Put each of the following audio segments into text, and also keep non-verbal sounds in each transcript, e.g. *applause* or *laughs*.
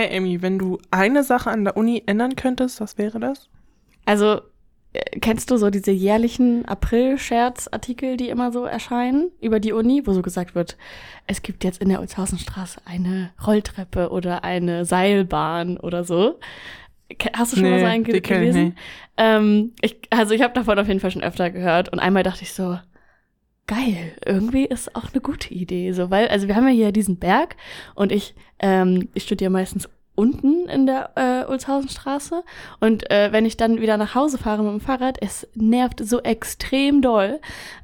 Hey Amy, wenn du eine Sache an der Uni ändern könntest, was wäre das? Also, äh, kennst du so diese jährlichen April-Scherz-Artikel, die immer so erscheinen über die Uni, wo so gesagt wird, es gibt jetzt in der Olshausenstraße eine Rolltreppe oder eine Seilbahn oder so. Hast du schon mal Nee, so einen gelesen? nicht. Ähm, ich, also ich habe davon auf jeden Fall schon öfter gehört und einmal dachte ich so, geil, irgendwie ist auch eine gute Idee, so weil also wir haben ja hier diesen Berg und ich ähm, ich studiere meistens unten in der äh, Ulshausenstraße und äh, wenn ich dann wieder nach Hause fahre mit dem Fahrrad, es nervt so extrem doll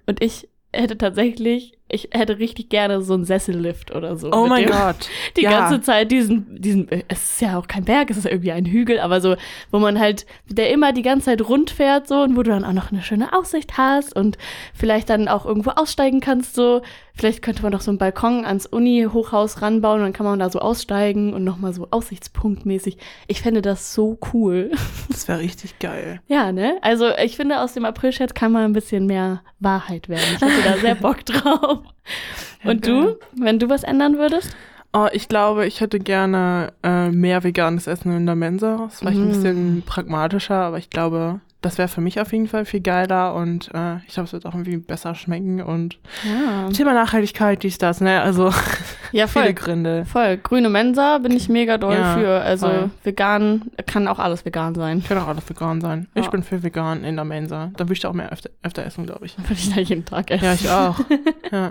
und ich hätte tatsächlich ich hätte richtig gerne so einen Sessellift oder so. Oh mein Gott. *laughs* die ja. ganze Zeit diesen, diesen, es ist ja auch kein Berg, es ist irgendwie ein Hügel, aber so, wo man halt, der immer die ganze Zeit rund fährt, so, und wo du dann auch noch eine schöne Aussicht hast und vielleicht dann auch irgendwo aussteigen kannst, so. Vielleicht könnte man doch so einen Balkon ans Uni-Hochhaus ranbauen und dann kann man da so aussteigen und nochmal so aussichtspunktmäßig. Ich fände das so cool. *laughs* Das wäre richtig geil. ja, ne? Also, ich finde, aus dem April-Scherz kann mal ein bisschen mehr Wahrheit werden. Ich hätte da sehr *laughs* Bock drauf. *laughs* Und du, wenn du was ändern würdest? Oh, ich glaube, ich hätte gerne äh, mehr veganes Essen in der Mensa. Das ist vielleicht ein Mm. bisschen pragmatischer, aber ich glaube, das wäre für mich auf jeden Fall viel geiler und äh, ich glaube, es wird auch irgendwie besser schmecken und Ja. Thema Nachhaltigkeit, dies, das, ne? Also *laughs* Ja, viele voll. Gründe. Voll. Grüne Mensa bin ich mega doll Ja, für. Also voll. vegan kann auch alles vegan sein. Kann auch alles vegan sein. Ich bin für vegan in der Mensa. Dann würde ich da auch mehr öfter, öfter essen, glaube ich. Würde ich da jeden Tag essen. Ja, ich auch. *laughs* ja.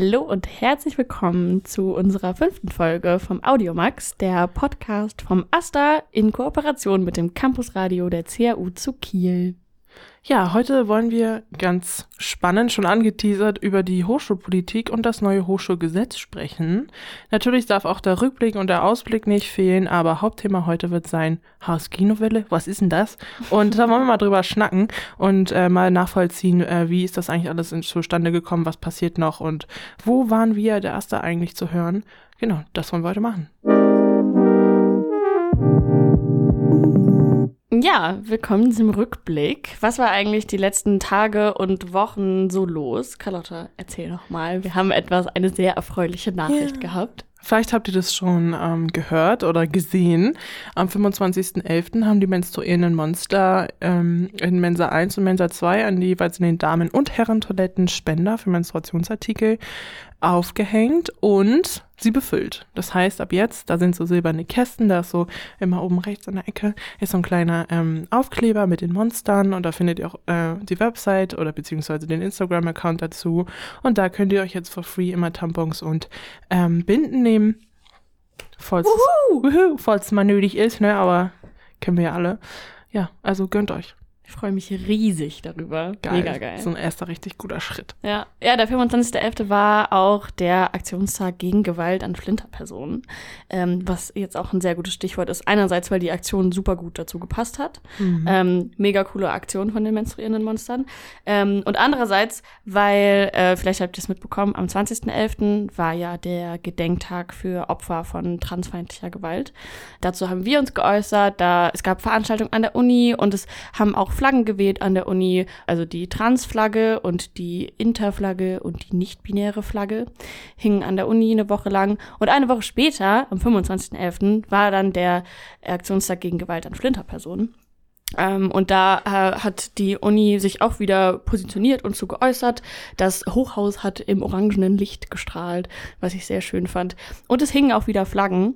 Hallo und herzlich willkommen zu unserer fünften Folge vom Audiomax, der Podcast vom AStA in Kooperation mit dem Campusradio der CAU zu Kiel. Ja, heute wollen wir ganz spannend, schon angeteasert, über die Hochschulpolitik und das neue Hochschulgesetz sprechen. Natürlich darf auch der Rückblick und der Ausblick nicht fehlen, aber Hauptthema heute wird sein Haus-Kinowelle. Was ist denn das? Und da wollen wir mal drüber schnacken und äh, mal nachvollziehen, äh, wie ist das eigentlich alles zustande gekommen, was passiert noch und wo waren wir, der Erste, eigentlich zu hören. Genau, das wollen wir heute machen. Ja, willkommen zum Rückblick. Was war eigentlich die letzten Tage und Wochen so los? Carlotta, erzähl doch mal. Wir haben etwas, eine sehr erfreuliche Nachricht Ja. gehabt. Vielleicht habt ihr das schon ähm, gehört oder gesehen. Am 25.11. haben die menstruierenden Monster ähm, in Mensa 1 und Mensa 2 an die jeweils in den Damen- und Herrentoiletten Spender für Menstruationsartikel aufgehängt und sie befüllt. Das heißt, ab jetzt, da sind so silberne Kästen, da ist so immer oben rechts an der Ecke, ist so ein kleiner ähm, Aufkleber mit den Monstern und da findet ihr auch äh, die Website oder beziehungsweise den Instagram-Account dazu. Und da könnt ihr euch jetzt for free immer Tampons und ähm, Binden nehmen. Falls, Wuhu, falls mal nötig ist, ne? Aber kennen wir ja alle. Ja, also gönnt euch. Ich freue mich riesig darüber. Geil. Mega geil. So ein erster richtig guter Schritt. Ja, ja der 25.11. war auch der Aktionstag gegen Gewalt an Flinterpersonen, ähm, was jetzt auch ein sehr gutes Stichwort ist. Einerseits, weil die Aktion super gut dazu gepasst hat. Mhm. Ähm, mega coole Aktion von den menstruierenden Monstern. Ähm, und andererseits, weil, äh, vielleicht habt ihr es mitbekommen, am 20.11. war ja der Gedenktag für Opfer von transfeindlicher Gewalt. Dazu haben wir uns geäußert, da es gab Veranstaltungen an der Uni und es haben auch Flaggen geweht an der Uni, also die Transflagge und die Interflagge und die nicht-binäre Flagge hingen an der Uni eine Woche lang. Und eine Woche später, am 25.11., war dann der Aktionstag gegen Gewalt an Flinterpersonen. Ähm, und da äh, hat die Uni sich auch wieder positioniert und so geäußert. Das Hochhaus hat im orangenen Licht gestrahlt, was ich sehr schön fand. Und es hingen auch wieder Flaggen.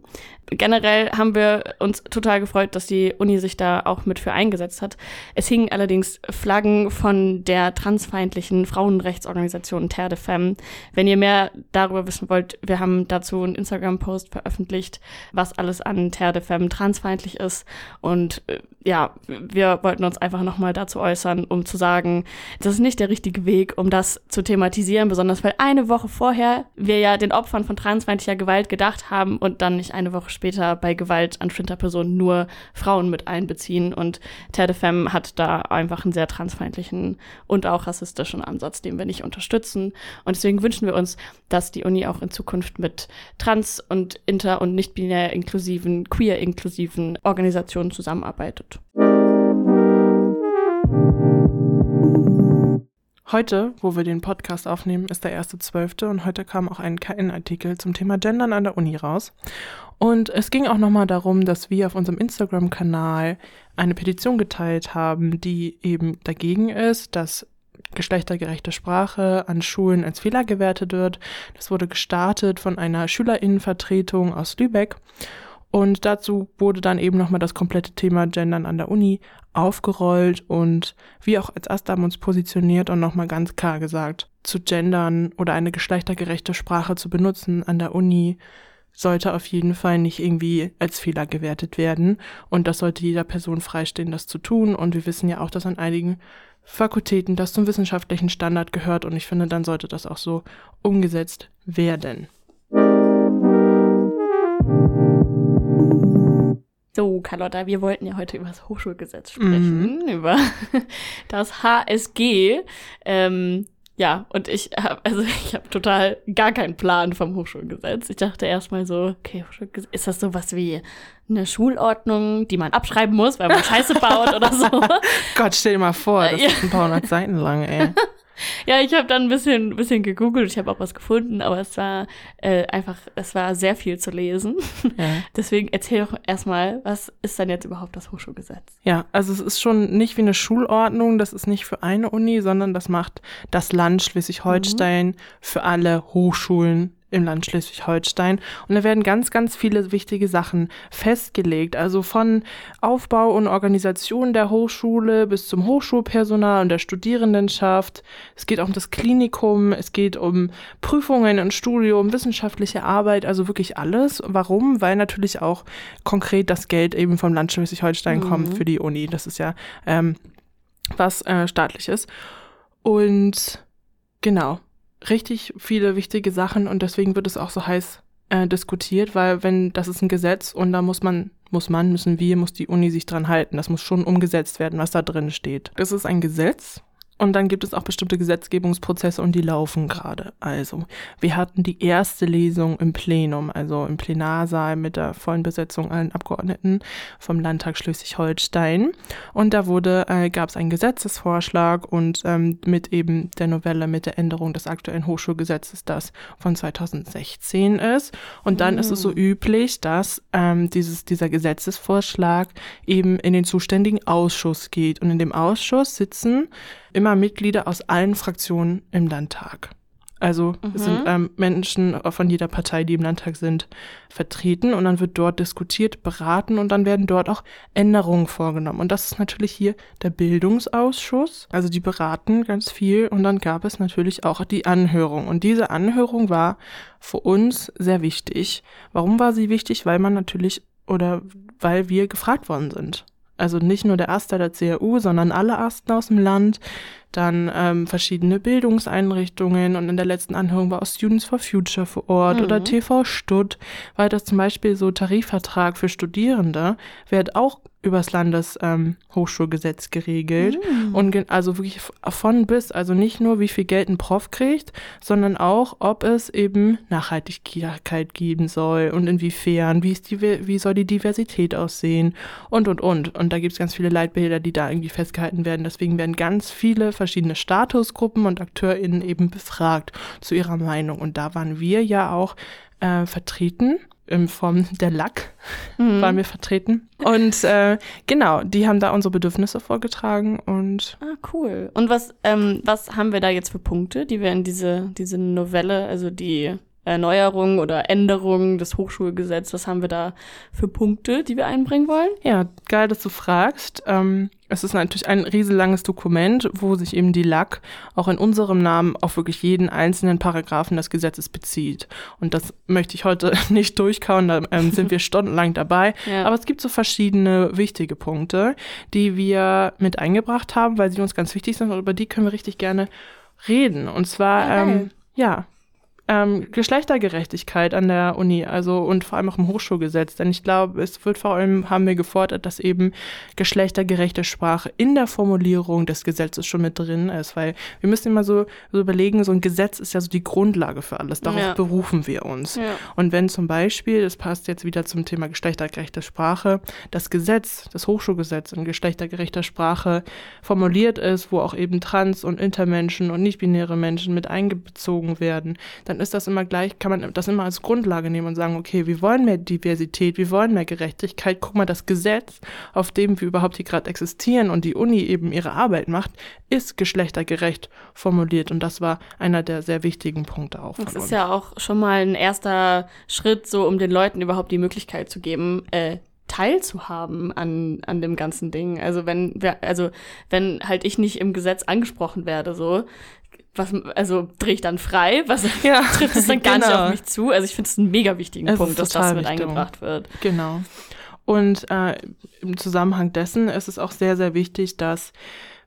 Generell haben wir uns total gefreut, dass die Uni sich da auch mit für eingesetzt hat. Es hingen allerdings Flaggen von der transfeindlichen Frauenrechtsorganisation Terre de Femme. Wenn ihr mehr darüber wissen wollt, wir haben dazu einen Instagram-Post veröffentlicht, was alles an Terre de Femme transfeindlich ist. Und äh, ja, wir wollten uns einfach nochmal dazu äußern, um zu sagen, das ist nicht der richtige Weg, um das zu thematisieren, besonders weil eine Woche vorher wir ja den Opfern von transfeindlicher Gewalt gedacht haben und dann nicht eine Woche später bei Gewalt an bestimmter Person nur Frauen mit einbeziehen. Und Femme hat da einfach einen sehr transfeindlichen und auch rassistischen Ansatz, den wir nicht unterstützen. Und deswegen wünschen wir uns, dass die Uni auch in Zukunft mit trans- und inter- und nicht-binär inklusiven, queer-inklusiven Organisationen zusammenarbeitet. Heute, wo wir den Podcast aufnehmen, ist der 1.12. und heute kam auch ein KN-Artikel zum Thema Gendern an der Uni raus. Und es ging auch nochmal darum, dass wir auf unserem Instagram-Kanal eine Petition geteilt haben, die eben dagegen ist, dass geschlechtergerechte Sprache an Schulen als Fehler gewertet wird. Das wurde gestartet von einer Schülerinnenvertretung aus Lübeck. Und dazu wurde dann eben nochmal das komplette Thema Gendern an der Uni aufgerollt und wir auch als Asta haben uns positioniert und nochmal ganz klar gesagt, zu gendern oder eine geschlechtergerechte Sprache zu benutzen an der Uni sollte auf jeden Fall nicht irgendwie als Fehler gewertet werden. Und das sollte jeder Person freistehen, das zu tun. Und wir wissen ja auch, dass an einigen Fakultäten das zum wissenschaftlichen Standard gehört. Und ich finde, dann sollte das auch so umgesetzt werden. So, Carlotta, wir wollten ja heute über das Hochschulgesetz sprechen, mhm. über *laughs* das HSG. Ähm, ja, und ich habe also ich habe total gar keinen Plan vom Hochschulgesetz. Ich dachte erstmal so, okay, ist das sowas wie eine Schulordnung, die man abschreiben muss, weil man Scheiße baut oder so? *laughs* Gott, stell dir mal vor, das ja. ist ein paar hundert Seiten lang, ey. *laughs* ja, ich habe dann ein bisschen, bisschen gegoogelt, ich habe auch was gefunden, aber es war äh, einfach, es war sehr viel zu lesen. Ja. *laughs* Deswegen erzähl doch erstmal, was ist denn jetzt überhaupt das Hochschulgesetz? Ja, also es ist schon nicht wie eine Schulordnung, das ist nicht für eine Uni, sondern das macht das Land Schleswig-Holstein mhm. für alle Hochschulen im Land Schleswig-Holstein. Und da werden ganz, ganz viele wichtige Sachen festgelegt. Also von Aufbau und Organisation der Hochschule bis zum Hochschulpersonal und der Studierendenschaft. Es geht auch um das Klinikum, es geht um Prüfungen und Studium, wissenschaftliche Arbeit, also wirklich alles. Warum? Weil natürlich auch konkret das Geld eben vom Land Schleswig-Holstein mhm. kommt für die Uni. Das ist ja ähm, was äh, staatliches. Und genau, richtig viele wichtige Sachen und deswegen wird es auch so heiß äh, diskutiert, weil wenn das ist ein Gesetz und da muss man, muss man, müssen wir, muss die Uni sich dran halten. Das muss schon umgesetzt werden, was da drin steht. Das ist ein Gesetz und dann gibt es auch bestimmte Gesetzgebungsprozesse und die laufen gerade. Also, wir hatten die erste Lesung im Plenum, also im Plenarsaal mit der vollen Besetzung allen Abgeordneten vom Landtag Schleswig-Holstein. Und da wurde, äh, gab es einen Gesetzesvorschlag und ähm, mit eben der Novelle, mit der Änderung des aktuellen Hochschulgesetzes, das von 2016 ist. Und dann mhm. ist es so mm. üblich, dass ähm, dieses, dieser Gesetzesvorschlag eben in den zuständigen Ausschuss geht. Und in dem Ausschuss sitzen immer Mitglieder aus allen Fraktionen im Landtag. Also mhm. es sind mhm. ähm, Menschen von jeder Partei, die im Landtag sind, vertreten und dann wird dort diskutiert, beraten und dann werden dort auch Änderungen vorgenommen. Und das ist natürlich hier der Bildungsausschuss. Also die beraten ganz viel und dann gab es natürlich auch die Anhörung. Und diese Anhörung war für uns sehr wichtig. Warum war sie wichtig? Weil man natürlich oder weil wir gefragt worden sind. Also nicht nur der Aster der CAU, sondern alle Asten aus dem Land, dann ähm, verschiedene Bildungseinrichtungen und in der letzten Anhörung war auch Students for Future vor Ort mhm. oder TV Stutt, weil das zum Beispiel so Tarifvertrag für Studierende wird auch übers Landeshochschulgesetz ähm, geregelt. Mm. Und also wirklich von bis, also nicht nur, wie viel Geld ein Prof kriegt, sondern auch, ob es eben Nachhaltigkeit geben soll und inwiefern, wie, ist die, wie soll die Diversität aussehen und, und, und. Und da gibt es ganz viele Leitbilder, die da irgendwie festgehalten werden. Deswegen werden ganz viele verschiedene Statusgruppen und AkteurInnen eben befragt zu ihrer Meinung. Und da waren wir ja auch äh, vertreten in Form der Lack mhm. waren wir vertreten. Und äh, genau, die haben da unsere Bedürfnisse vorgetragen und. Ah, cool. Und was, ähm, was haben wir da jetzt für Punkte, die wir in diese, diese Novelle, also die Erneuerung oder Änderung des Hochschulgesetzes, was haben wir da für Punkte, die wir einbringen wollen? Ja, geil, dass du fragst. Ähm, es ist natürlich ein riesenlanges Dokument, wo sich eben die LAC auch in unserem Namen auf wirklich jeden einzelnen Paragraphen des Gesetzes bezieht. Und das möchte ich heute *laughs* nicht durchkauen, da ähm, sind wir *laughs* stundenlang dabei. Ja. Aber es gibt so verschiedene wichtige Punkte, die wir mit eingebracht haben, weil sie uns ganz wichtig sind und über die können wir richtig gerne reden. Und zwar, okay. ähm, ja, ähm, Geschlechtergerechtigkeit an der Uni, also und vor allem auch im Hochschulgesetz. Denn ich glaube, es wird vor allem, haben wir gefordert, dass eben geschlechtergerechte Sprache in der Formulierung des Gesetzes schon mit drin ist, weil wir müssen immer so, so überlegen, so ein Gesetz ist ja so die Grundlage für alles. Darauf ja. berufen wir uns. Ja. Und wenn zum Beispiel, das passt jetzt wieder zum Thema geschlechtergerechte Sprache, das Gesetz, das Hochschulgesetz in geschlechtergerechter Sprache formuliert ist, wo auch eben Trans- und Intermenschen und nicht-binäre Menschen mit eingezogen werden, dann ist das immer gleich, kann man das immer als Grundlage nehmen und sagen, okay, wir wollen mehr Diversität, wir wollen mehr Gerechtigkeit. Guck mal, das Gesetz, auf dem wir überhaupt hier gerade existieren und die Uni eben ihre Arbeit macht, ist geschlechtergerecht formuliert. Und das war einer der sehr wichtigen Punkte auch. Das ist uns. ja auch schon mal ein erster Schritt, so um den Leuten überhaupt die Möglichkeit zu geben, äh, teilzuhaben an, an dem ganzen Ding. Also wenn wir, also wenn halt ich nicht im Gesetz angesprochen werde, so, was, also drehe ich dann frei, was *laughs* ja, *laughs* trifft es dann gar genau. nicht auf mich zu. Also ich finde es einen mega wichtigen es Punkt, dass das mit wichtig. eingebracht wird. Genau. Und äh, im Zusammenhang dessen ist es auch sehr, sehr wichtig, dass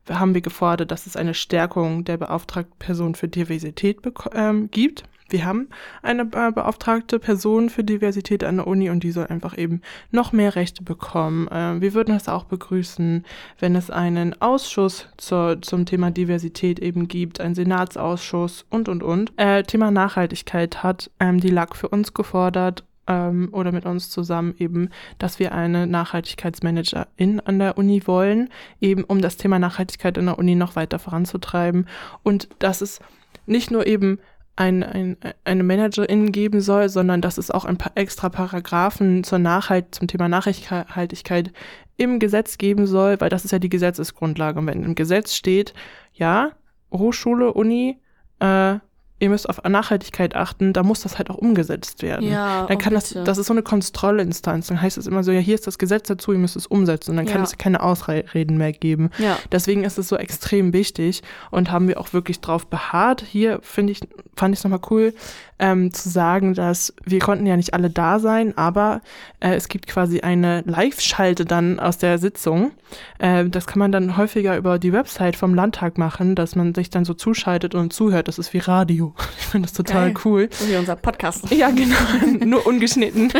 haben wir gefordert, dass es eine Stärkung der beauftragten Person für Diversität ähm, gibt. Wir haben eine äh, beauftragte Person für Diversität an der Uni und die soll einfach eben noch mehr Rechte bekommen. Äh, wir würden es auch begrüßen, wenn es einen Ausschuss zur, zum Thema Diversität eben gibt, einen Senatsausschuss und, und, und. Äh, Thema Nachhaltigkeit hat ähm, die LAG für uns gefordert ähm, oder mit uns zusammen eben, dass wir eine Nachhaltigkeitsmanagerin an der Uni wollen, eben um das Thema Nachhaltigkeit in der Uni noch weiter voranzutreiben und dass es nicht nur eben ein, ein, eine Managerin geben soll, sondern dass es auch ein paar extra Paragraphen zur Nachhalt, zum Thema Nachhaltigkeit im Gesetz geben soll, weil das ist ja die Gesetzesgrundlage. Und wenn im Gesetz steht, ja, Hochschule, Uni, äh, ihr müsst auf Nachhaltigkeit achten, da muss das halt auch umgesetzt werden. Ja, dann kann oh, das, das ist so eine Kontrollinstanz. Dann heißt es immer so, ja, hier ist das Gesetz dazu, ihr müsst es umsetzen. Und dann kann ja. es keine Ausreden mehr geben. Ja. Deswegen ist es so extrem wichtig und haben wir auch wirklich drauf beharrt. Hier finde ich, fand ich es nochmal cool, ähm, zu sagen, dass wir konnten ja nicht alle da sein, aber äh, es gibt quasi eine Live-Schalte dann aus der Sitzung. Äh, das kann man dann häufiger über die Website vom Landtag machen, dass man sich dann so zuschaltet und zuhört. Das ist wie Radio. *laughs* Ich finde das total Geil. cool. So wie unser Podcast. *laughs* Ja, genau. *laughs* Nur ungeschnitten.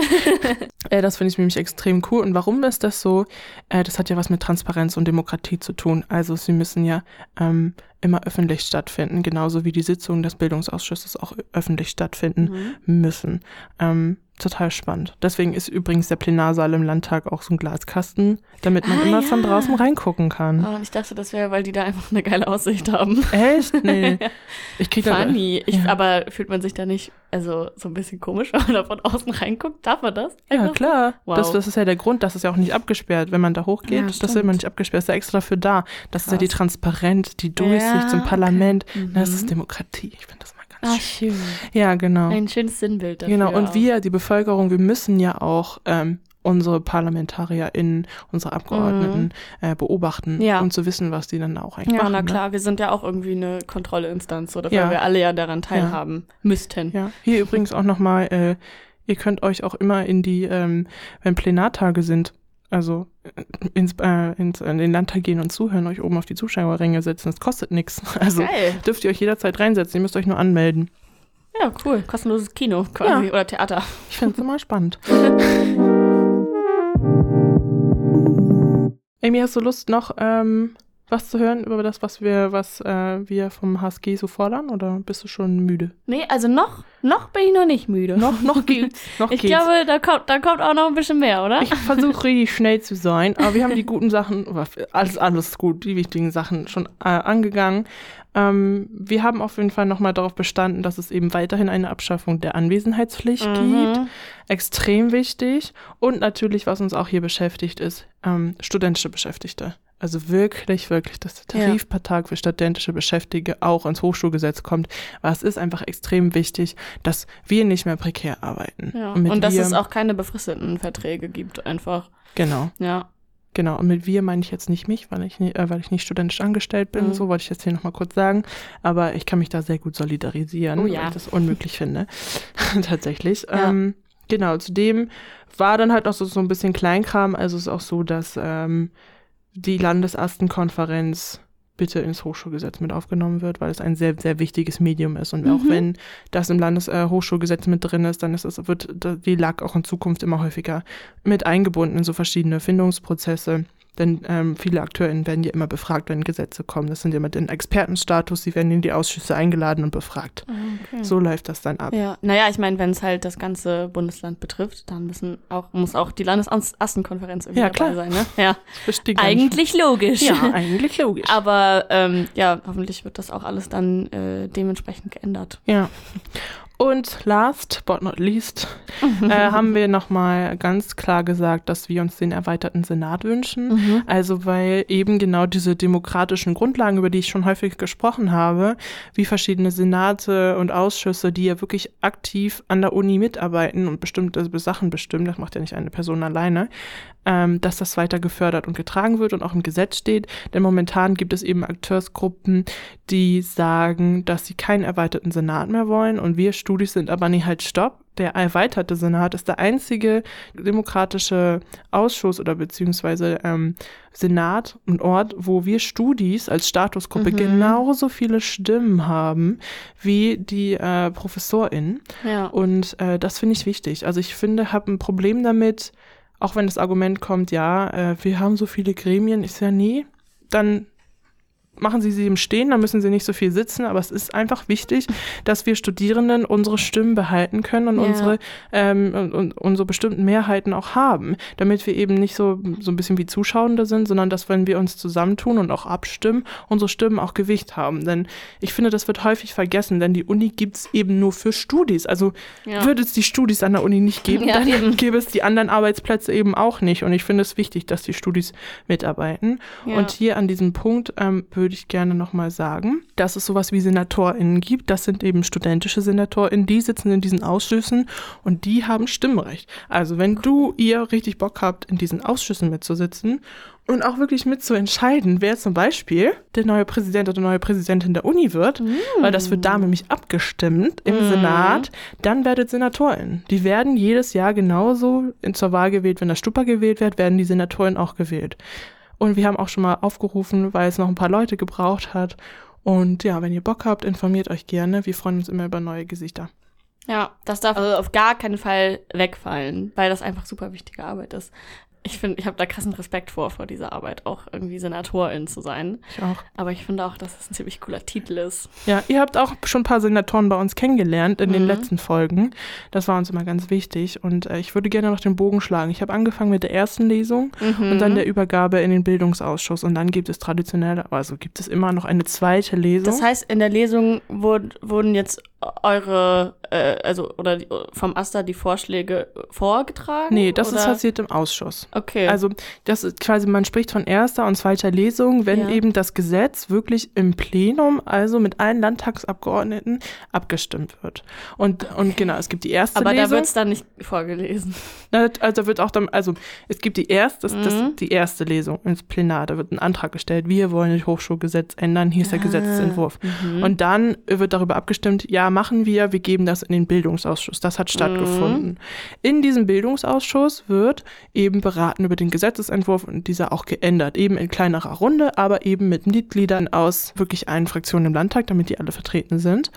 äh, das finde ich nämlich extrem cool. Und warum ist das so? Äh, das hat ja was mit Transparenz und Demokratie zu tun. Also sie müssen ja ähm, immer öffentlich stattfinden, genauso wie die Sitzungen des Bildungsausschusses auch öffentlich stattfinden mhm. müssen. Ähm, total spannend. Deswegen ist übrigens der Plenarsaal im Landtag auch so ein Glaskasten, damit man ah, immer ja. von draußen reingucken kann. Oh, ich dachte, das wäre, weil die da einfach eine geile Aussicht haben. Echt? Nee. *laughs* Ich krieg Funny. Da, ich, ja. Aber fühlt man sich da nicht, also so ein bisschen komisch, *laughs* wenn man da von außen reinguckt? Darf man das? Einfach? Ja, klar. Wow. Das, das ist ja der Grund, das ist ja auch nicht abgesperrt, wenn man da hochgeht. Ja, das ist immer nicht abgesperrt, das ist ja extra dafür da. Das Krass. ist ja die Transparenz, die Durchsicht zum Parlament. Okay. Mhm. Das ist Demokratie. Ich finde das Ach, schön. Ja, genau. Ein schönes Sinnbild dafür. Genau, und auch. wir, die Bevölkerung, wir müssen ja auch ähm, unsere ParlamentarierInnen, unsere Abgeordneten mhm. äh, beobachten, ja. um zu wissen, was die dann auch eigentlich ja, machen. Ja, na ne? klar, ne? wir sind ja auch irgendwie eine Kontrollinstanz, oder? Weil ja. wir alle ja daran teilhaben müssten. Ja, hier übrigens auch nochmal, äh, ihr könnt euch auch immer in die, ähm, wenn Plenartage sind, also ins, äh, ins, in den Landtag gehen und zuhören, euch oben auf die Zuschauerränge setzen. Das kostet nichts. *laughs* Also Geil. dürft ihr euch jederzeit reinsetzen. Ihr müsst euch nur anmelden. Ja, cool. Kostenloses Kino quasi ja. oder Theater. Ich finde es immer spannend. *laughs* Amy, hast du Lust noch ähm, was zu hören über das, was wir, was äh, wir vom HSG so fordern, oder bist du schon müde? Nee, also noch, noch bin ich noch nicht müde. Noch, noch *laughs* geht's. Noch ich geht's. glaube, da kommt, da kommt auch noch ein bisschen mehr, oder? Ich versuche richtig schnell zu sein, aber wir haben die guten Sachen, alles, alles gut, die wichtigen Sachen schon äh, angegangen. Ähm, wir haben auf jeden Fall nochmal darauf bestanden, dass es eben weiterhin eine Abschaffung der Anwesenheitspflicht mhm. gibt. Extrem wichtig. Und natürlich, was uns auch hier beschäftigt, ist ähm, studentische Beschäftigte. Also wirklich, wirklich, dass der Tarifvertrag ja. für studentische Beschäftigte auch ins Hochschulgesetz kommt. weil es ist einfach extrem wichtig, dass wir nicht mehr prekär arbeiten. Ja. Und, und dass es auch keine befristeten Verträge gibt, einfach. Genau. Ja. Genau, und mit wir meine ich jetzt nicht mich, weil ich, nie- äh, weil ich nicht studentisch angestellt bin, Mhm. so wollte ich jetzt hier nochmal kurz sagen. Aber ich kann mich da sehr gut solidarisieren, Oh ja. weil ich das unmöglich finde. *laughs* Tatsächlich. Ja. Ähm, genau, zudem war dann halt auch so, so ein bisschen Kleinkram. Also es ist auch so, dass ähm, die Landesastenkonferenz bitte ins Hochschulgesetz mit aufgenommen wird, weil es ein sehr, sehr wichtiges Medium ist. Und auch Mhm. wenn das im Landeshochschulgesetz äh, mit drin ist, dann ist es, wird die LAG auch in Zukunft immer häufiger mit eingebunden in so verschiedene Findungsprozesse. Denn ähm, viele AkteurInnen werden ja immer befragt, wenn Gesetze kommen. Das sind ja mit den Expertenstatus, sie werden in die Ausschüsse eingeladen und befragt. Okay. So läuft das dann ab. Ja, naja, ich meine, wenn es halt das ganze Bundesland betrifft, dann müssen auch, muss auch die Landesassenkonferenz irgendwie Ja, dabei klar. sein, ne? Ja, eigentlich logisch. Ja, eigentlich logisch. Aber ähm, ja, hoffentlich wird das auch alles dann äh, dementsprechend geändert. Ja. Und last but not least äh, haben wir nochmal ganz klar gesagt, dass wir uns den erweiterten Senat wünschen. Mhm. Also weil eben genau diese demokratischen Grundlagen, über die ich schon häufig gesprochen habe, wie verschiedene Senate und Ausschüsse, die ja wirklich aktiv an der Uni mitarbeiten und bestimmte Sachen bestimmen, das macht ja nicht eine Person alleine, ähm, dass das weiter gefördert und getragen wird und auch im Gesetz steht. Denn momentan gibt es eben Akteursgruppen, die sagen, dass sie keinen erweiterten Senat mehr wollen und wir Studis sind aber nie halt stopp. Der erweiterte Senat ist der einzige demokratische Ausschuss oder beziehungsweise ähm, Senat und Ort, wo wir Studis als Statusgruppe Mhm. genauso viele Stimmen haben wie die äh, ProfessorInnen. Ja. Und äh, das finde ich wichtig. Also ich finde, habe ein Problem damit, auch wenn das Argument kommt, ja, äh, wir haben so viele Gremien, ist ja nie, dann machen Sie sie im Stehen, dann müssen Sie nicht so viel sitzen, aber es ist einfach wichtig, dass wir Studierenden unsere Stimmen behalten können und Ja. unsere ähm, und, und unsere bestimmten Mehrheiten auch haben, damit wir eben nicht so, so ein bisschen wie Zuschauende sind, sondern dass, wenn wir uns zusammentun und auch abstimmen, unsere Stimmen auch Gewicht haben. Denn ich finde, das wird häufig vergessen, denn die Uni gibt es eben nur für Studis. Also Ja. würde es die Studis an der Uni nicht geben, Ja, dann eben. *laughs* gäbe es die anderen Arbeitsplätze eben auch nicht. Und ich finde es wichtig, dass die Studis mitarbeiten. Und hier an diesem Punkt ähm, würde ich gerne nochmal sagen, dass es sowas wie SenatorInnen gibt. Das sind eben studentische SenatorInnen, die sitzen in diesen Ausschüssen und die haben Stimmrecht. Also wenn du, ihr richtig Bock habt, in diesen Ausschüssen mitzusitzen und auch wirklich mitzuentscheiden, wer zum Beispiel der neue Präsident oder neue Präsidentin der Uni wird, weil das wird da nämlich abgestimmt im Mhm. Senat, dann werdet SenatorInnen. Die werden jedes Jahr genauso in, zur Wahl gewählt. Wenn der Stupper gewählt wird, werden die SenatorInnen auch gewählt. Und wir haben auch schon mal aufgerufen, weil es noch ein paar Leute gebraucht hat. Und ja, wenn ihr Bock habt, informiert euch gerne. Wir freuen uns immer über neue Gesichter. Ja, das darf also auf gar keinen Fall wegfallen, weil das einfach super wichtige Arbeit ist. Ich finde, ich habe da krassen Respekt vor, vor dieser Arbeit, auch irgendwie Senatorin zu sein. Ich auch. Aber ich finde auch, dass es ein ziemlich cooler Titel ist. Ja, ihr habt auch schon ein paar Senatoren bei uns kennengelernt in den Mhm. letzten Folgen. Das war uns immer ganz wichtig. Und äh, ich würde gerne noch den Bogen schlagen. Ich habe angefangen mit der ersten Lesung und dann der Übergabe in den Bildungsausschuss. Und dann gibt es traditionell, also gibt es immer noch eine zweite Lesung. Das heißt, in der Lesung wurd, wurden jetzt eure, äh, also, oder die, vom Asta die Vorschläge vorgetragen? nee, das ist passiert im Ausschuss. Okay. Also das ist quasi, man spricht von erster und zweiter Lesung, wenn Ja. eben das Gesetz wirklich im Plenum, also mit allen Landtagsabgeordneten, abgestimmt wird. Und, und genau, es gibt die erste aber da Lesung. wird's dann nicht vorgelesen. Na, Also wird auch dann, also es gibt die erste, das, das, Mhm. die erste Lesung ins Plenar, da wird ein Antrag gestellt, wir wollen das Hochschulgesetz ändern, hier ist der Ah, Gesetzentwurf. mhm. Und dann wird darüber abgestimmt, ja, machen wir, wir geben das in den Bildungsausschuss. Das hat stattgefunden. In diesem Bildungsausschuss wird eben beraten über den Gesetzesentwurf und dieser auch geändert, eben in kleinerer Runde, aber eben mit Mitgliedern aus wirklich allen Fraktionen im Landtag, damit die alle vertreten sind.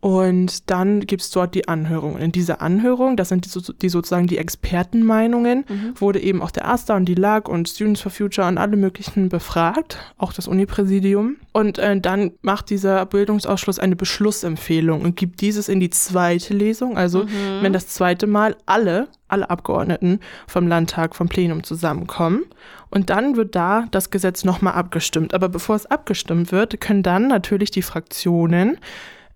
Und dann gibt es dort die Anhörung. Und in dieser Anhörung, das sind die, die sozusagen die Expertenmeinungen, wurde eben auch der AStA und die LAG und Students for Future und alle möglichen befragt, auch das Unipräsidium. Und äh, dann macht dieser Bildungsausschuss eine Beschlussempfehlung und gibt dieses in die zweite Lesung. Also wenn das zweite Mal alle, alle Abgeordneten vom Landtag, vom Plenum zusammenkommen. Und dann wird da das Gesetz nochmal abgestimmt. Aber bevor es abgestimmt wird, können dann natürlich die Fraktionen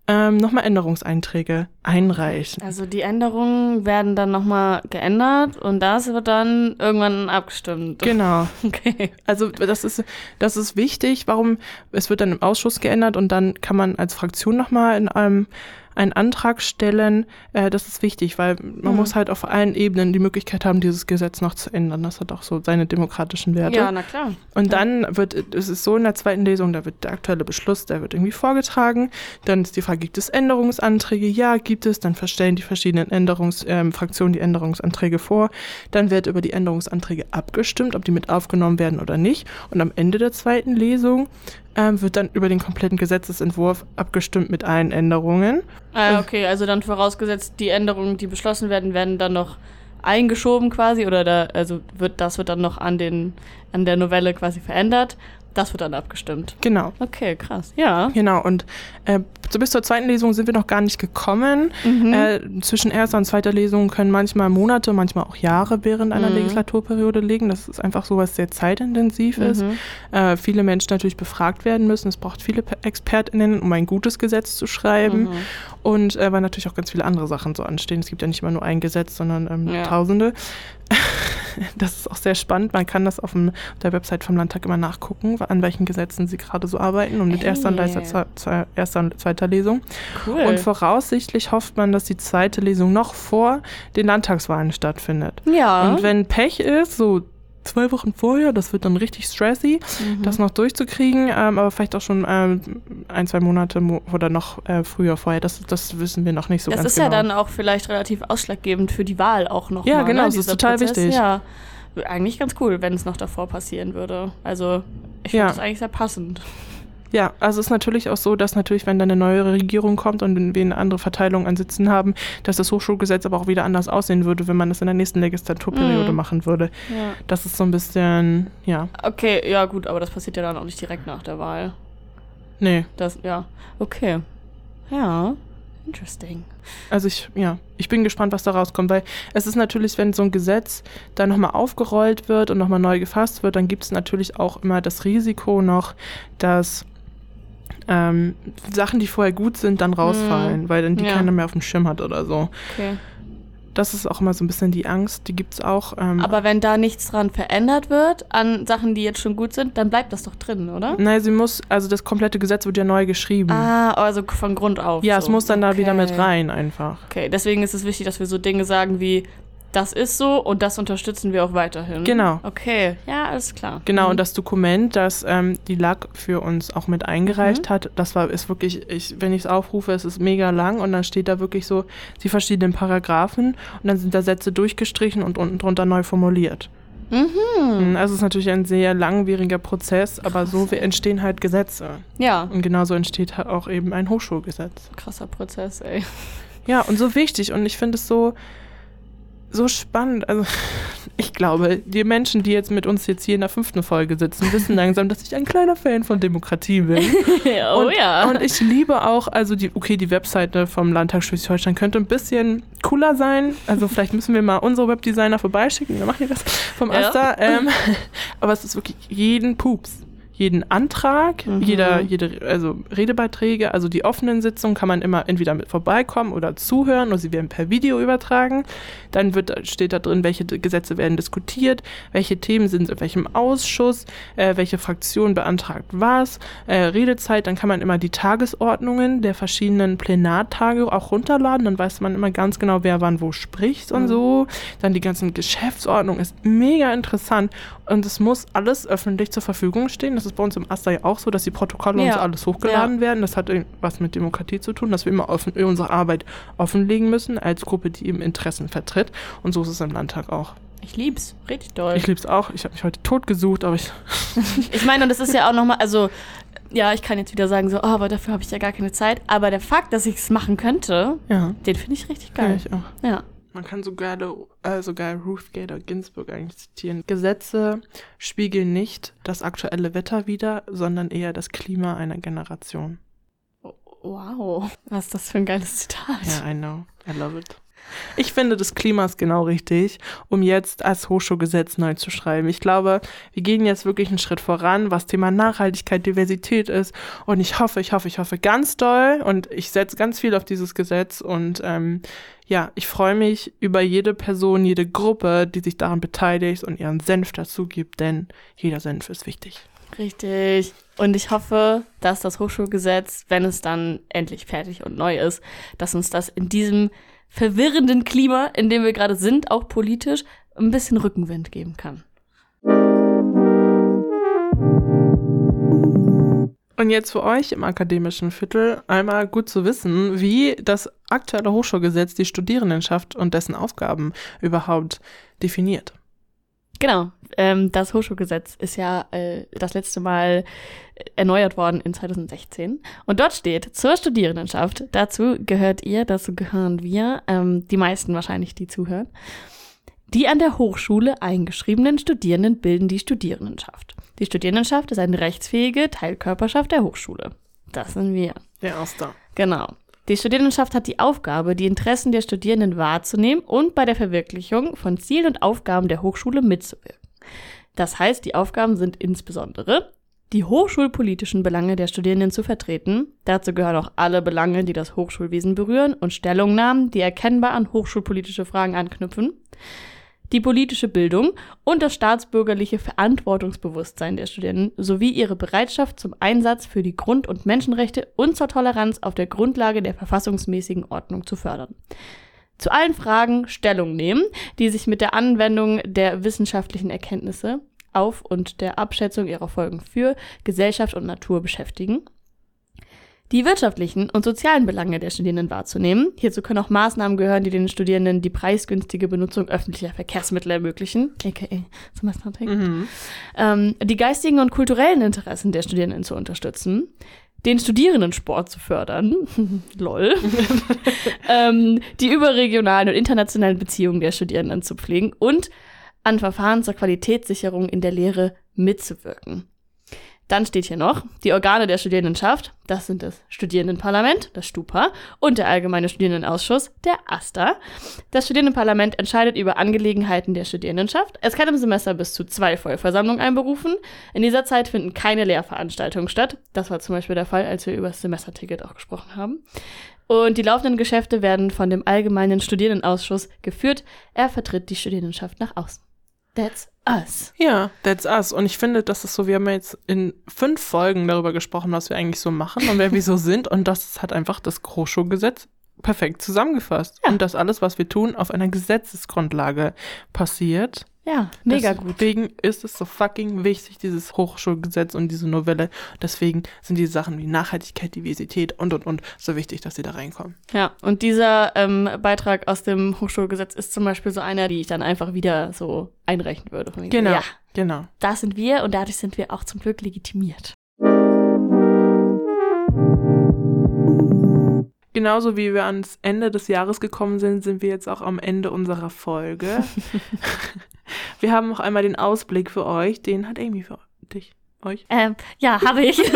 ähm, nochmal Änderungseinträge einreichen. Also die Änderungen werden dann nochmal geändert und das wird dann irgendwann abgestimmt. Genau. *laughs* Okay. Also das ist, das ist wichtig. Warum? Es wird dann im Ausschuss geändert und dann kann man als Fraktion nochmal in einem einen Antrag stellen. Äh, das ist wichtig, weil man Mhm. muss halt auf allen Ebenen die Möglichkeit haben, dieses Gesetz noch zu ändern. Das hat auch so seine demokratischen Werte. Ja, na klar. Und Ja. dann wird, es ist so in der zweiten Lesung, da wird der aktuelle Beschluss, der wird irgendwie vorgetragen. Dann ist die Frage, gibt es Änderungsanträge? Ja, gibt es. Dann verstellen die verschiedenen Änderungs, ähm, Fraktionen die Änderungsanträge vor. Dann wird über die Änderungsanträge abgestimmt, ob die mit aufgenommen werden oder nicht. Und am Ende der zweiten Lesung ähm, wird dann über den kompletten Gesetzesentwurf abgestimmt mit allen Änderungen. Ah, okay, also dann vorausgesetzt, die Änderungen, die beschlossen werden, werden dann noch eingeschoben quasi oder da, also wird das wird dann noch an den an der Novelle quasi verändert. Das wird dann abgestimmt. Genau. Okay, krass. Ja. Genau, und äh, so bis zur zweiten Lesung sind wir noch gar nicht gekommen. Mhm. Äh, zwischen erster und zweiter Lesung können manchmal Monate, manchmal auch Jahre während einer Mhm. Legislaturperiode liegen. Das ist einfach so, was sehr zeitintensiv ist. Mhm. Äh, viele Menschen natürlich befragt werden müssen. Es braucht viele Pe- ExpertInnen, um ein gutes Gesetz zu schreiben. Mhm. Und äh, weil natürlich auch ganz viele andere Sachen so anstehen. Es gibt ja nicht immer nur ein Gesetz, sondern ähm, Ja. Tausende. *laughs* Das ist auch sehr spannend. Man kann das auf, dem, auf der Website vom Landtag immer nachgucken, an welchen Gesetzen sie gerade so arbeiten und mit Hey. erster, und zwe- zwe- erster und zweiter Lesung. Cool. Und voraussichtlich hofft man, dass die zweite Lesung noch vor den Landtagswahlen stattfindet. ja. Und wenn Pech ist, so zwei Wochen vorher, das wird dann richtig stressy, Mhm. das noch durchzukriegen, ähm, aber vielleicht auch schon ähm, ein, zwei Monate mo oder noch äh, früher vorher. Das, das wissen wir noch nicht so das ganz ist genau. ja dann auch vielleicht relativ ausschlaggebend für die Wahl auch noch. Ja, mal, genau, ne, das ist total Prozess. wichtig. Ja, eigentlich ganz cool, wenn es noch davor passieren würde. Also ich finde Ja. das eigentlich sehr passend. Ja, also es ist natürlich auch so, dass natürlich, wenn dann eine neue Regierung kommt und wir eine andere Verteilung an Sitzen haben, dass das Hochschulgesetz aber auch wieder anders aussehen würde, wenn man das in der nächsten Legislaturperiode Mhm. machen würde. Ja. Das ist so ein bisschen, ja, Okay, ja gut, aber das passiert ja dann auch nicht direkt nach der Wahl. nee. Das, ja, okay. Ja, interesting. Also ich, ja, ich bin gespannt, was da rauskommt, weil es ist natürlich, wenn so ein Gesetz dann nochmal aufgerollt wird und nochmal neu gefasst wird, dann gibt es natürlich auch immer das Risiko noch, dass ähm, Sachen, die vorher gut sind, dann rausfallen, weil dann die Ja. keiner mehr auf dem Schirm hat oder so. Okay. Das ist auch immer so ein bisschen die Angst, die gibt es auch. Ähm, Aber wenn da nichts dran verändert wird, an Sachen, die jetzt schon gut sind, dann bleibt das doch drin, oder? Nein, sie muss, also das komplette Gesetz wird ja neu geschrieben. Ah, also von Grund auf. ja, so. es muss dann da wieder mit Okay. rein einfach. Okay, deswegen ist es wichtig, dass wir so Dinge sagen wie, das ist so und das unterstützen wir auch weiterhin. Genau. Okay, ja, alles klar. Genau, Mhm. und das Dokument, das ähm, die LAG für uns auch mit eingereicht Mhm. hat, das war, ist wirklich, ich, wenn ich es aufrufe, es ist mega lang und dann steht da wirklich so die verschiedenen Paragraphen und dann sind da Sätze durchgestrichen und unten drunter neu formuliert. Mhm. Also es ist natürlich ein sehr langwieriger Prozess, aber so wie entstehen halt Gesetze. Ja, Und genauso entsteht halt auch eben ein Hochschulgesetz. krasser Prozess, ey. Ja, und so wichtig. Und ich finde es so, so spannend. Also, ich glaube, die Menschen, die jetzt mit uns jetzt hier in der fünften Folge sitzen, wissen langsam, dass ich ein kleiner Fan von Demokratie bin. *laughs* oh und, ja. Und ich liebe auch, also die, okay, die Webseite vom Landtag Schleswig-Holstein könnte ein bisschen cooler sein. Also vielleicht müssen wir mal unsere Webdesigner vorbeischicken, dann machen die das vom Ja. Asta. Ähm, *laughs* aber es ist wirklich jeden Pups. Jeden Antrag, Mhm. jeder, jede, also Redebeiträge, also die offenen Sitzungen kann man immer entweder mit vorbeikommen oder zuhören oder sie werden per Video übertragen. Dann wird, steht da drin, welche Gesetze werden diskutiert, welche Themen sind in welchem Ausschuss, äh, welche Fraktion beantragt was, äh, Redezeit, dann kann man immer die Tagesordnungen der verschiedenen Plenartage auch runterladen, dann weiß man immer ganz genau, wer wann wo spricht und Mhm. so. Dann die ganzen Geschäftsordnung ist mega interessant und es muss alles öffentlich zur Verfügung stehen. Das ist bei uns im Asta ja auch so, dass die Protokolle und Ja. so alles hochgeladen werden. Das hat was mit Demokratie zu tun, dass wir immer offen, unsere Arbeit offenlegen müssen als Gruppe, die eben Interessen vertritt. Und so ist es im Landtag auch. Ich lieb's, richtig doll. Ich liebe es auch. Ich habe mich heute tot gesucht, aber ich. *laughs* Ich meine, und das ist ja auch nochmal, also, ja, ich kann jetzt wieder sagen, so, oh, aber dafür habe ich ja gar keine Zeit. Aber der Fakt, dass ich es machen könnte, Ja, den finde ich richtig geil. geil. ich auch. Ja. Man kann sogar, äh, sogar Ruth Gader Ginsburg eigentlich zitieren. Gesetze spiegeln nicht das aktuelle Wetter wider, sondern eher das Klima einer Generation. Wow. Was ist das für ein geiles Zitat? Ja, I know. I love it. Ich finde, das Klima ist genau richtig, um jetzt als Hochschulgesetz neu zu schreiben. Ich glaube, wir gehen jetzt wirklich einen Schritt voran, was Thema Nachhaltigkeit, Diversität ist. Und ich hoffe, ich hoffe, ich hoffe ganz doll und ich setze ganz viel auf dieses Gesetz. Und ähm, ja, ich freue mich über jede Person, jede Gruppe, die sich daran beteiligt und ihren Senf dazu gibt, denn jeder Senf ist wichtig. Richtig. Und ich hoffe, dass das Hochschulgesetz, wenn es dann endlich fertig und neu ist, dass uns das in diesem verwirrenden Klima, in dem wir gerade sind, auch politisch, ein bisschen Rückenwind geben kann. Und jetzt für euch im akademischen Viertel einmal gut zu wissen, wie das aktuelle Hochschulgesetz die Studierendenschaft und dessen Aufgaben überhaupt definiert. Genau, ähm, das Hochschulgesetz ist ja äh, das letzte Mal erneuert worden in 2016. Und dort steht zur Studierendenschaft, dazu gehört ihr, dazu gehören wir, ähm, die meisten wahrscheinlich, die zuhören. Die an der Hochschule eingeschriebenen Studierenden bilden die Studierendenschaft. Die Studierendenschaft ist eine rechtsfähige Teilkörperschaft der Hochschule. Das sind wir. Der Erste. Genau. Die Studierendenschaft hat die Aufgabe, die Interessen der Studierenden wahrzunehmen und bei der Verwirklichung von Zielen und Aufgaben der Hochschule mitzuwirken. Das heißt, die Aufgaben sind insbesondere die hochschulpolitischen Belange der Studierenden zu vertreten. Dazu gehören auch alle Belange, die das Hochschulwesen berühren und Stellungnahmen, die erkennbar an hochschulpolitische Fragen anknüpfen die politische Bildung und das staatsbürgerliche Verantwortungsbewusstsein der Studierenden sowie ihre Bereitschaft zum Einsatz für die Grund- und Menschenrechte und zur Toleranz auf der Grundlage der verfassungsmäßigen Ordnung zu fördern. Zu allen Fragen Stellung nehmen, die sich mit der Anwendung der wissenschaftlichen Erkenntnisse auf und der Abschätzung ihrer Folgen für Gesellschaft und Natur beschäftigen die wirtschaftlichen und sozialen Belange der Studierenden wahrzunehmen. Hierzu können auch Maßnahmen gehören, die den Studierenden die preisgünstige Benutzung öffentlicher Verkehrsmittel ermöglichen, aka Semesterticket. Mhm. Ähm, die geistigen und kulturellen Interessen der Studierenden zu unterstützen den Studierendensport zu fördern, *laughs* lol, *laughs* ähm, die überregionalen und internationalen Beziehungen der Studierenden zu pflegen und an Verfahren zur Qualitätssicherung in der Lehre mitzuwirken. Dann steht hier noch, die Organe der Studierendenschaft, das sind das Studierendenparlament, das STUPA, und der Allgemeine Studierendenausschuss, der AStA. Das Studierendenparlament entscheidet über Angelegenheiten der Studierendenschaft. Es kann im Semester bis zu zwei Vollversammlungen einberufen. In dieser Zeit finden keine Lehrveranstaltungen statt. Das war zum Beispiel der Fall, als wir über das Semesterticket auch gesprochen haben. Und die laufenden Geschäfte werden von dem Allgemeinen Studierendenausschuss geführt. Er vertritt die Studierendenschaft nach außen. That's us. Ja, that's us. Und ich finde, das ist so, wir haben jetzt in fünf Folgen darüber gesprochen, was wir eigentlich so machen und wer *laughs* wir so sind. Und das hat einfach das Groschow-Gesetz perfekt zusammengefasst. Ja. Und das alles, was wir tun, auf einer Gesetzesgrundlage passiert. Ja, mega gut. Deswegen ist es so fucking wichtig, dieses Hochschulgesetz und diese Novelle. Deswegen sind die Sachen wie Nachhaltigkeit, Diversität und und und so wichtig, dass sie da reinkommen. Ja, und dieser ähm, Beitrag aus dem Hochschulgesetz ist zum Beispiel so einer, die ich dann einfach wieder so einrechnen würde. Genau, ja, genau. Da sind wir und dadurch sind wir auch zum Glück legitimiert. Genauso wie wir ans Ende des Jahres gekommen sind, sind wir jetzt auch am Ende unserer Folge. *laughs* wir haben noch einmal den Ausblick für euch. Den hat Amy für dich. Euch? Ähm, ja, habe ich. *laughs*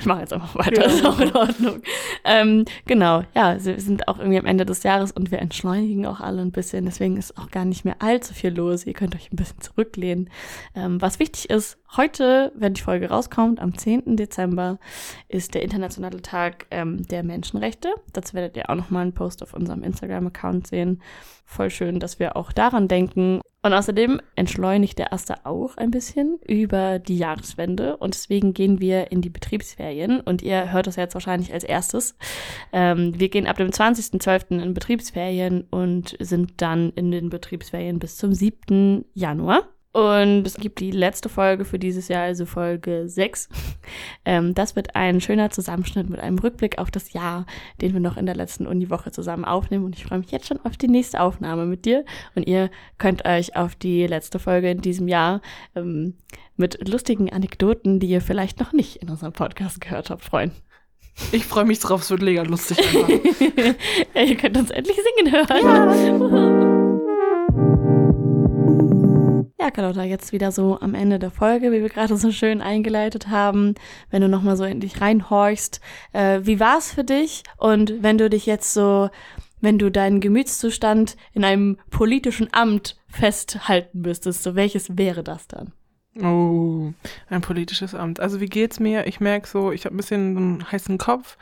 ich mache jetzt einfach weiter, ja. ist auch in Ordnung. Ähm, genau, ja, wir sind auch irgendwie am Ende des Jahres und wir entschleunigen auch alle ein bisschen. Deswegen ist auch gar nicht mehr allzu viel los. Ihr könnt euch ein bisschen zurücklehnen. Ähm, was wichtig ist, heute, wenn die Folge rauskommt, am 10. Dezember, ist der internationale Tag ähm, der Menschenrechte. Dazu werdet ihr auch nochmal einen Post auf unserem Instagram-Account sehen. Voll schön, dass wir auch daran denken. Und außerdem entschleunigt der Erste auch ein bisschen über die Jahreswende und deswegen gehen wir in die Betriebsferien und ihr hört das jetzt wahrscheinlich als erstes. Ähm, wir gehen ab dem 20.12. in Betriebsferien und sind dann in den Betriebsferien bis zum 7. Januar. Und es gibt die letzte Folge für dieses Jahr, also Folge 6. Ähm, das wird ein schöner Zusammenschnitt mit einem Rückblick auf das Jahr, den wir noch in der letzten Uniwoche zusammen aufnehmen. Und ich freue mich jetzt schon auf die nächste Aufnahme mit dir. Und ihr könnt euch auf die letzte Folge in diesem Jahr ähm, mit lustigen Anekdoten, die ihr vielleicht noch nicht in unserem Podcast gehört habt, freuen. Ich freue mich drauf, es wird mega lustig. ja, *laughs* ihr könnt uns endlich singen hören. Ja. *laughs* Ja, Carlotta, jetzt wieder so am Ende der Folge, wie wir gerade so schön eingeleitet haben. Wenn du nochmal so in dich reinhorchst, äh, wie war es für dich? Und wenn du dich jetzt so, wenn du deinen Gemütszustand in einem politischen Amt festhalten müsstest, so welches wäre das dann? Oh, ein politisches Amt. Also wie geht's mir? Ich merke so, ich habe ein bisschen einen heißen Kopf.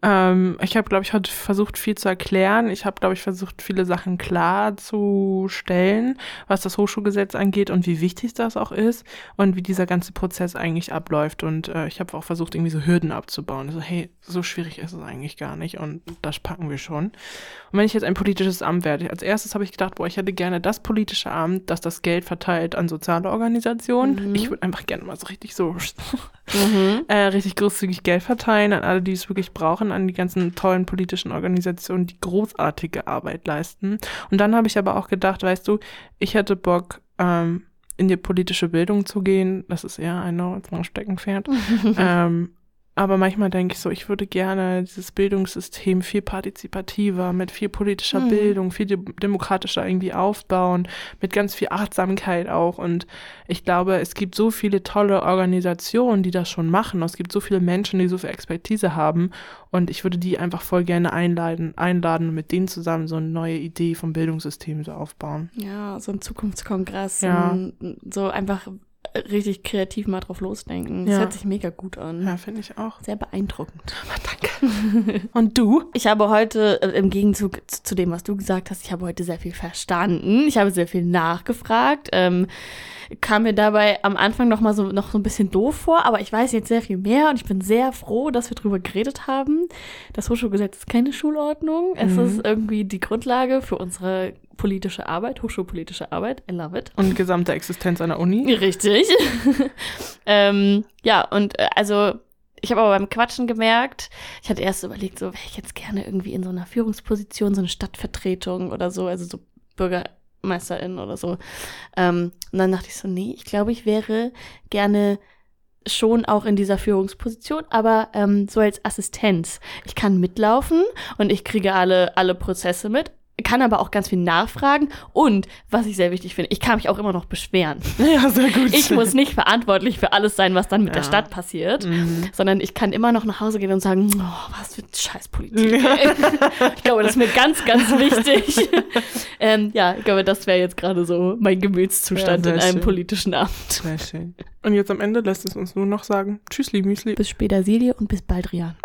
Ähm, ich habe, glaube ich, heute versucht, viel zu erklären. Ich habe, glaube ich, versucht, viele Sachen klarzustellen, was das Hochschulgesetz angeht und wie wichtig das auch ist und wie dieser ganze Prozess eigentlich abläuft. Und äh, ich habe auch versucht, irgendwie so Hürden abzubauen. So, hey, so schwierig ist es eigentlich gar nicht und das packen wir schon. Und wenn ich jetzt ein politisches Amt werde, als erstes habe ich gedacht, boah, ich hätte gerne das politische Amt, das das Geld verteilt an soziale Organisationen. Mhm. Ich würde einfach gerne mal so richtig so mhm. *laughs* äh, richtig großzügig Geld verteilen an alle, die es wirklich brauchen, an die ganzen tollen politischen Organisationen, die großartige Arbeit leisten. Und dann habe ich aber auch gedacht, weißt du, ich hätte Bock, ähm, in die politische Bildung zu gehen. Das ist eher ein Steckenpferd. *laughs* ähm, aber manchmal denke ich so, ich würde gerne dieses Bildungssystem viel partizipativer, mit viel politischer mhm. Bildung, viel demokratischer irgendwie aufbauen, mit ganz viel Achtsamkeit auch. Und ich glaube, es gibt so viele tolle Organisationen, die das schon machen. Es gibt so viele Menschen, die so viel Expertise haben. Und ich würde die einfach voll gerne einladen, einladen und mit denen zusammen so eine neue Idee vom Bildungssystem so aufbauen. Ja, so ein Zukunftskongress. Ja. So einfach richtig kreativ mal drauf losdenken. Das ja. hört sich mega gut an. Ja, finde ich auch. Sehr beeindruckend. *laughs* Danke. Und du? Ich habe heute, äh, im Gegenzug zu dem, was du gesagt hast, ich habe heute sehr viel verstanden. Ich habe sehr viel nachgefragt. Ähm, kam mir dabei am Anfang noch mal so, noch so ein bisschen doof vor, aber ich weiß jetzt sehr viel mehr und ich bin sehr froh, dass wir drüber geredet haben. Das Hochschulgesetz ist keine Schulordnung. Es mhm. ist irgendwie die Grundlage für unsere politische Arbeit, hochschulpolitische Arbeit. I love it. Und gesamte Existenz einer Uni. Richtig. *laughs* ähm, ja, und äh, also ich habe aber beim Quatschen gemerkt, ich hatte erst überlegt, so wäre ich jetzt gerne irgendwie in so einer Führungsposition, so eine Stadtvertretung oder so, also so Bürgermeisterin oder so. Ähm, und dann dachte ich so, nee, ich glaube, ich wäre gerne schon auch in dieser Führungsposition, aber ähm, so als Assistenz. Ich kann mitlaufen und ich kriege alle, alle Prozesse mit, kann aber auch ganz viel nachfragen und was ich sehr wichtig finde, ich kann mich auch immer noch beschweren. *laughs* Ja, sehr gut. Ich muss nicht verantwortlich für alles sein, was dann mit ja. der Stadt passiert, mhm. sondern ich kann immer noch nach Hause gehen und sagen, oh, was für Scheißpolitik. Ja. *laughs* ich glaube, das ist mir ganz, ganz wichtig. *laughs* ähm, ja, ich glaube, das wäre jetzt gerade so mein Gemütszustand ja, in einem schön. politischen Amt. Sehr schön. Und jetzt am Ende lässt es uns nur noch sagen, tschüssli, Müsli. Bis später, Silje, und bis bald, Rian.